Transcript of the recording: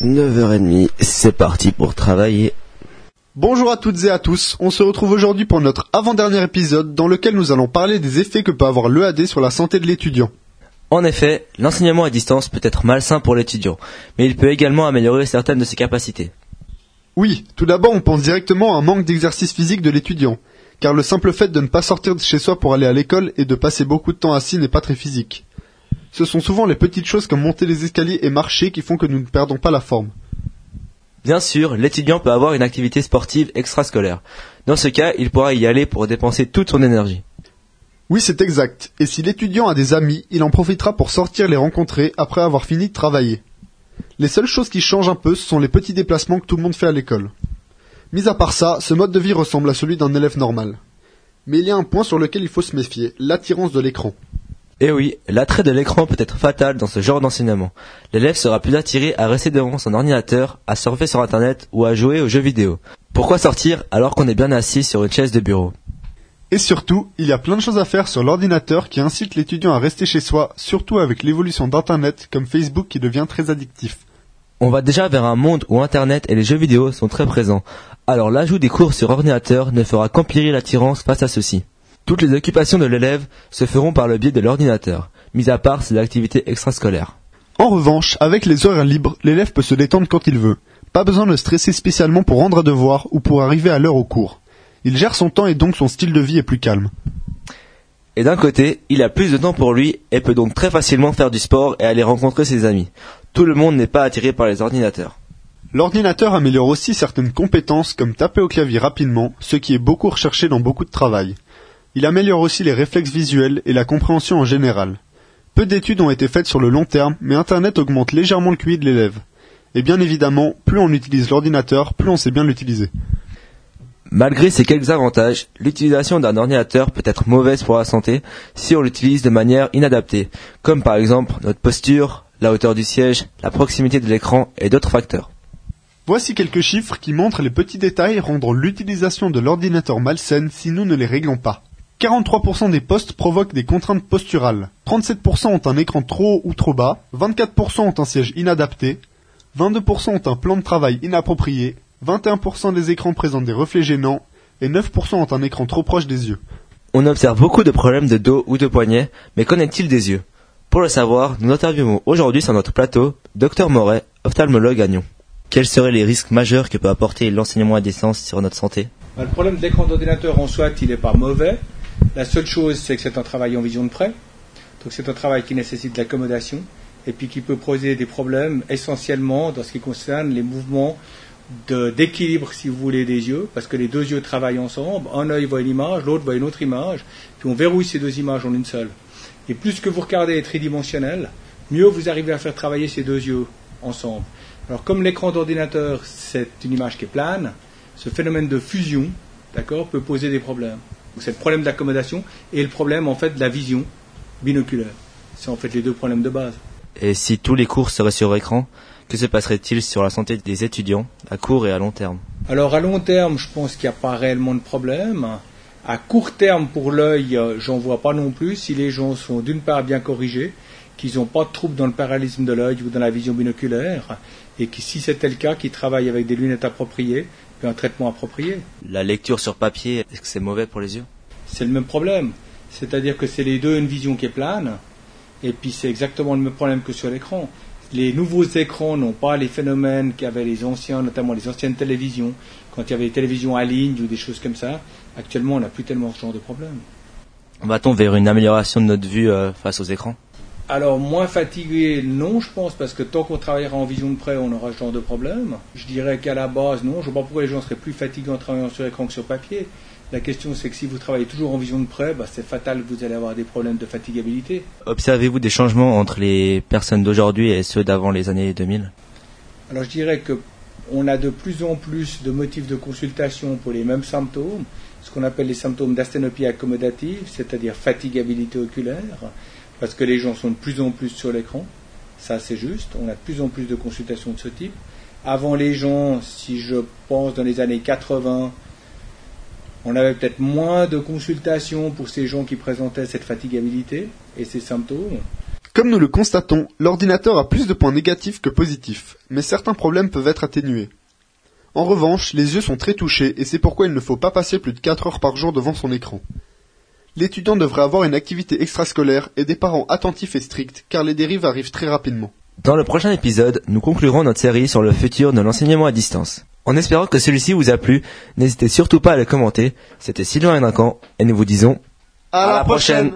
9h30, c'est parti pour travailler. Bonjour à toutes et à tous, on se retrouve aujourd'hui pour notre avant-dernier épisode dans lequel nous allons parler des effets que peut avoir l'EAD sur la santé de l'étudiant. En effet, l'enseignement à distance peut être malsain pour l'étudiant, mais il peut également améliorer certaines de ses capacités. Oui, tout d'abord on pense directement à un manque d'exercice physique de l'étudiant, car le simple fait de ne pas sortir de chez soi pour aller à l'école et de passer beaucoup de temps assis n'est pas très physique. Ce sont souvent les petites choses comme monter les escaliers et marcher qui font que nous ne perdons pas la forme. Bien sûr, l'étudiant peut avoir une activité sportive extrascolaire. Dans ce cas, il pourra y aller pour dépenser toute son énergie. Oui, c'est exact. Et si l'étudiant a des amis, il en profitera pour sortir les rencontrer après avoir fini de travailler. Les seules choses qui changent un peu, ce sont les petits déplacements que tout le monde fait à l'école. Mis à part ça, ce mode de vie ressemble à celui d'un élève normal. Mais il y a un point sur lequel il faut se méfier, l'attirance de l'écran. Eh oui, l'attrait de l'écran peut être fatal dans ce genre d'enseignement. L'élève sera plus attiré à rester devant son ordinateur, à surfer sur Internet ou à jouer aux jeux vidéo. Pourquoi sortir alors qu'on est bien assis sur une chaise de bureau? Et surtout, il y a plein de choses à faire sur l'ordinateur qui incitent l'étudiant à rester chez soi, surtout avec l'évolution d'Internet comme Facebook qui devient très addictif. On va déjà vers un monde où Internet et les jeux vidéo sont très présents. Alors l'ajout des cours sur ordinateur ne fera qu'empirer l'attirance face à ceux-ci. Toutes les occupations de l'élève se feront par le biais de l'ordinateur, mis à part ses activités extrascolaires. En revanche, avec les horaires libres, l'élève peut se détendre quand il veut. Pas besoin de stresser spécialement pour rendre un devoir ou pour arriver à l'heure au cours. Il gère son temps et donc son style de vie est plus calme. Et d'un côté, il a plus de temps pour lui et peut donc très facilement faire du sport et aller rencontrer ses amis. Tout le monde n'est pas attiré par les ordinateurs. L'ordinateur améliore aussi certaines compétences comme taper au clavier rapidement, ce qui est beaucoup recherché dans beaucoup de travail. Il améliore aussi les réflexes visuels et la compréhension en général. Peu d'études ont été faites sur le long terme, mais Internet augmente légèrement le QI de l'élève. Et bien évidemment, plus on utilise l'ordinateur, plus on sait bien l'utiliser. Malgré ces quelques avantages, l'utilisation d'un ordinateur peut être mauvaise pour la santé si on l'utilise de manière inadaptée, comme par exemple notre posture, la hauteur du siège, la proximité de l'écran et d'autres facteurs. Voici quelques chiffres qui montrent les petits détails rendant l'utilisation de l'ordinateur malsaine si nous ne les réglons pas. 43% des postes provoquent des contraintes posturales. 37% ont un écran trop haut ou trop bas. 24% ont un siège inadapté. 22% ont un plan de travail inapproprié. 21% des écrans présentent des reflets gênants. Et 9% ont un écran trop proche des yeux. On observe beaucoup de problèmes de dos ou de poignet, mais qu'en est-il des yeux? Pour le savoir, nous interviewons aujourd'hui sur notre plateau Dr Moret, ophtalmologue à Nyon. Quels seraient les risques majeurs que peut apporter l'enseignement à distance sur notre santé? Bah, Le problème de l'écran d'ordinateur en soi, il n'est pas mauvais. La seule chose, c'est que c'est un travail en vision de près. Donc c'est un travail qui nécessite de l'accommodation et puis qui peut poser des problèmes essentiellement dans ce qui concerne les mouvements d'équilibre, si vous voulez, des yeux, parce que les deux yeux travaillent ensemble. Un œil voit une image, l'autre voit une autre image, puis on verrouille ces deux images en une seule. Et plus que vous regardez est tridimensionnel, mieux vous arrivez à faire travailler ces deux yeux ensemble. Alors comme l'écran d'ordinateur, c'est une image qui est plane, ce phénomène de fusion, d'accord, peut poser des problèmes. C'est le problème d'accommodation et le problème en fait de la vision binoculaire. C'est en fait les deux problèmes de base. Et si tous les cours seraient sur écran, que se passerait-il sur la santé des étudiants à court et à long terme? Alors à long terme, je pense qu'il n'y a pas réellement de problème. À court terme, pour l'œil, j'en vois pas non plus. Si les gens sont d'une part bien corrigés, qu'ils n'ont pas de troubles dans le paralysme de l'œil ou dans la vision binoculaire, et que si c'était le cas, qu'ils travaillent avec des lunettes appropriées, un traitement approprié. La lecture sur papier, est-ce que c'est mauvais pour les yeux? C'est le même problème. C'est-à-dire que c'est les deux une vision qui est plane, et puis c'est exactement le même problème que sur l'écran. Les nouveaux écrans n'ont pas les phénomènes qu'avaient les anciens, notamment les anciennes télévisions, quand il y avait des télévisions à ligne ou des choses comme ça. Actuellement, on n'a plus tellement ce genre de problème. Va-t-on vers une amélioration de notre vue euh, face aux écrans? Alors, moins fatigué, non, je pense, parce que tant qu'on travaillera en vision de près, on aura ce genre de problème. Je dirais qu'à la base, non, je ne vois pas pourquoi les gens seraient plus fatigués en travaillant sur écran que sur papier. La question, c'est que si vous travaillez toujours en vision de près, bah, c'est fatal que vous allez avoir des problèmes de fatigabilité. Observez-vous des changements entre les personnes d'aujourd'hui et ceux d'avant les années 2000 Alors, je dirais que on a de plus en plus de motifs de consultation pour les mêmes symptômes, ce qu'on appelle les symptômes d'asthénopie accommodative, c'est-à-dire fatigabilité oculaire parce que les gens sont de plus en plus sur l'écran. Ça, c'est juste. On a de plus en plus de consultations de ce type. Avant les gens, si je pense dans les années 80, on avait peut-être moins de consultations pour ces gens qui présentaient cette fatigabilité et ces symptômes. Comme nous le constatons, l'ordinateur a plus de points négatifs que positifs, mais certains problèmes peuvent être atténués. En revanche, les yeux sont très touchés et c'est pourquoi il ne faut pas passer plus de 4 heures par jour devant son écran. L'étudiant devrait avoir une activité extrascolaire et des parents attentifs et stricts car les dérives arrivent très rapidement. Dans le prochain épisode, nous conclurons notre série sur le futur de l'enseignement à distance. En espérant que celui-ci vous a plu, n'hésitez surtout pas à le commenter. C'était Sylvain Hénincan et nous vous disons À, la prochaine.